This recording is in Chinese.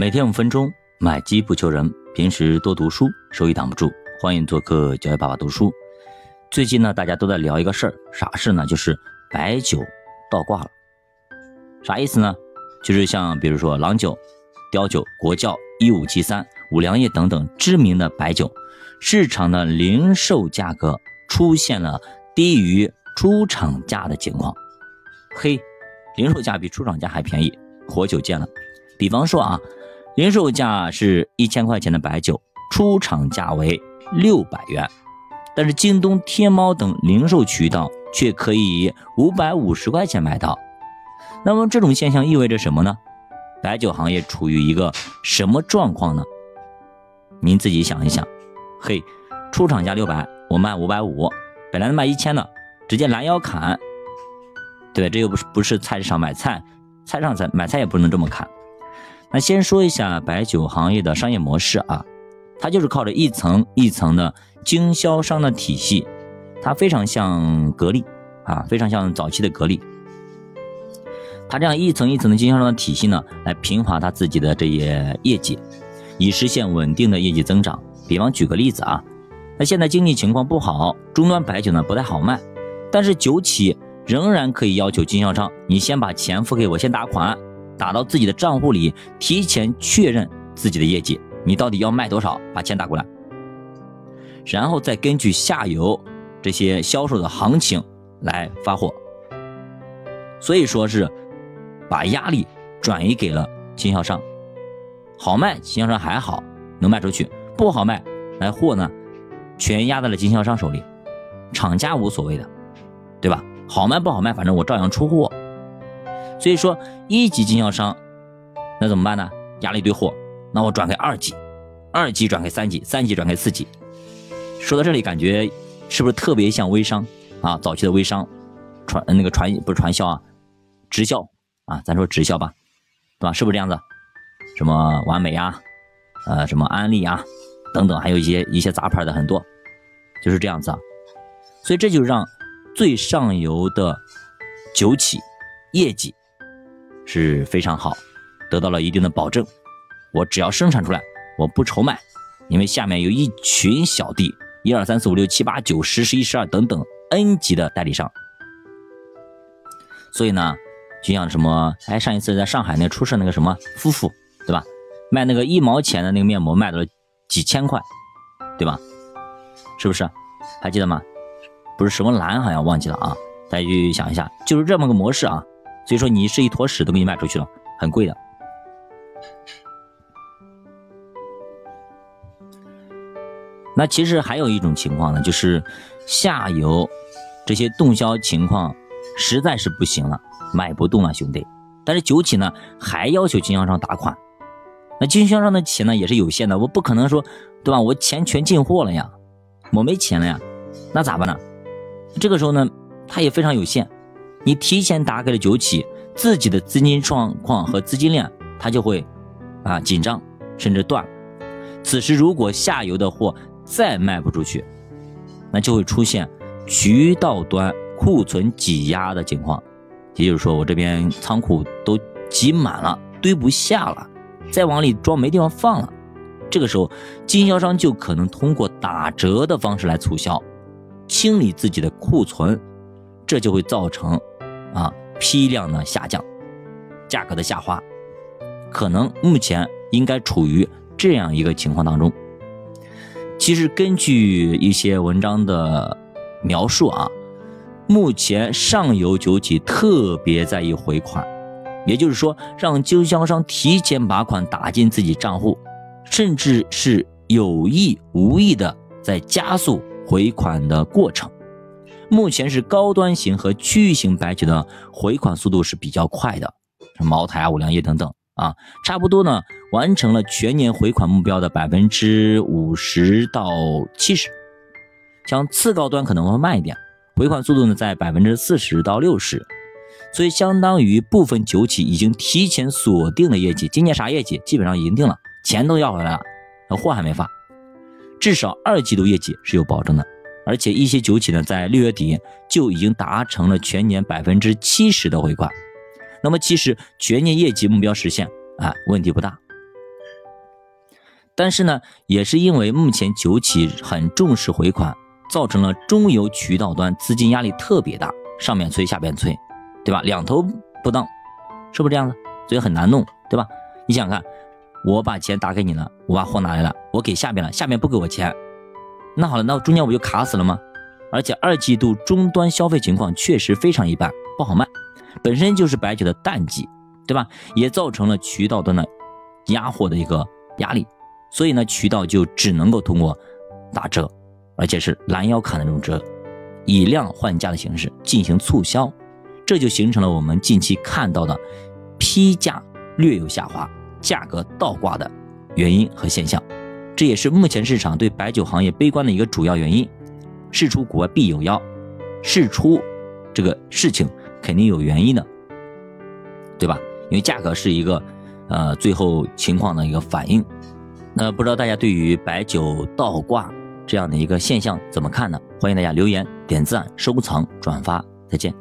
每天五分钟，买机不求人。平时多读书，收益挡不住。欢迎做客教育爸爸读书。最近呢，大家都在聊一个事儿，啥事呢？就是白酒倒挂了。啥意思呢？就是像比如说郎酒、雕酒、国窖、一五七三、五粮液等等知名的白酒，市场的零售价格出现了低于出厂价的情况。嘿，零售价比出厂价还便宜，活久见了。比方说啊。零售价是一千块钱的白酒，出厂价为六百元，但是京东、天猫等零售渠道却可以五百五十块钱买到。那么这种现象意味着什么呢？白酒行业处于一个什么状况呢？您自己想一想。嘿，出厂价六百，我卖五百五，本来卖一千的，直接拦腰砍，对这又不是不是菜市场买菜，菜上菜买菜也不能这么砍。那先说一下白酒行业的商业模式啊，它就是靠着一层一层的经销商的体系，它非常像格力啊，非常像早期的格力。它这样一层一层的经销商的体系呢，来平滑它自己的这些业绩，以实现稳定的业绩增长。比方举个例子啊，那现在经济情况不好，终端白酒呢不太好卖，但是酒企仍然可以要求经销商，你先把钱付给我，先打款。打到自己的账户里，提前确认自己的业绩，你到底要卖多少？把钱打过来，然后再根据下游这些销售的行情来发货。所以说是把压力转移给了经销商，好卖经销商还好能卖出去，不好卖来货呢全压在了经销商手里，厂家无所谓的，对吧？好卖不好卖，反正我照样出货。所以说，一级经销商那怎么办呢？压了一堆货，那我转给二级，二级转给三级，三级转给四级。说到这里，感觉是不是特别像微商啊？早期的微商传那个传不是传销啊，直销啊，咱说直销吧，对吧？是不是这样子？什么完美呀，呃，什么安利啊，等等，还有一些一些杂牌的很多，就是这样子啊。所以这就让最上游的酒企业绩。是非常好，得到了一定的保证。我只要生产出来，我不愁卖，因为下面有一群小弟，一二三四五六七八九十十一十二等等 N 级的代理商。所以呢，就像什么，哎，上一次在上海那出事那个什么夫妇，对吧？卖那个一毛钱的那个面膜，卖到了几千块，对吧？是不是？还记得吗？不是什么蓝，好像忘记了啊。大家去想一下，就是这么个模式啊。所以说，你是一坨屎都给你卖出去了，很贵的。那其实还有一种情况呢，就是下游这些动销情况实在是不行了，卖不动了，兄弟。但是酒企呢还要求经销商打款，那经销商的钱呢也是有限的，我不可能说，对吧？我钱全进货了呀，我没钱了呀，那咋办呢？这个时候呢，他也非常有限。你提前打给了酒企，自己的资金状况和资金链，它就会啊紧张，甚至断。此时如果下游的货再卖不出去，那就会出现渠道端库存挤压的情况。也就是说，我这边仓库都挤满了，堆不下了，再往里装没地方放了。这个时候，经销商就可能通过打折的方式来促销，清理自己的库存，这就会造成。啊，批量的下降，价格的下滑，可能目前应该处于这样一个情况当中。其实根据一些文章的描述啊，目前上游酒企特别在意回款，也就是说，让经销商提前把款打进自己账户，甚至是有意无意的在加速回款的过程。目前是高端型和区域型白酒的回款速度是比较快的，茅台啊、五粮液等等啊，差不多呢完成了全年回款目标的百分之五十到七十。像次高端可能会慢一点，回款速度呢在百分之四十到六十，所以相当于部分酒企已经提前锁定了业绩，今年啥业绩基本上已经定了，钱都要回来了，货还没发，至少二季度业绩是有保证的。而且一些酒企呢，在六月底就已经达成了全年百分之七十的回款，那么其实全年业绩目标实现啊问题不大，但是呢，也是因为目前酒企很重视回款，造成了中游渠道端资金压力特别大，上面催下边催，对吧？两头不当，是不是这样子？所以很难弄，对吧？你想想看，我把钱打给你了，我把货拿来了，我给下边了，下边不给我钱，那好了，那中间我不就卡死了吗？而且二季度终端消费情况确实非常一般，不好卖，本身就是白酒的淡季，对吧？也造成了渠道端的压货的一个压力。所以呢，渠道就只能够通过打折，而且是拦腰砍的这种折，以量换价的形式进行促销，这就形成了我们近期看到的批价略有下滑、价格倒挂的原因和现象。这也是目前市场对白酒行业悲观的一个主要原因。事出国必有妖，事出这个事情肯定有原因的，对吧？因为价格是一个呃最后情况的一个反应。那不知道大家对于白酒倒挂这样的一个现象怎么看呢？欢迎大家留言、点赞、收藏、转发，再见。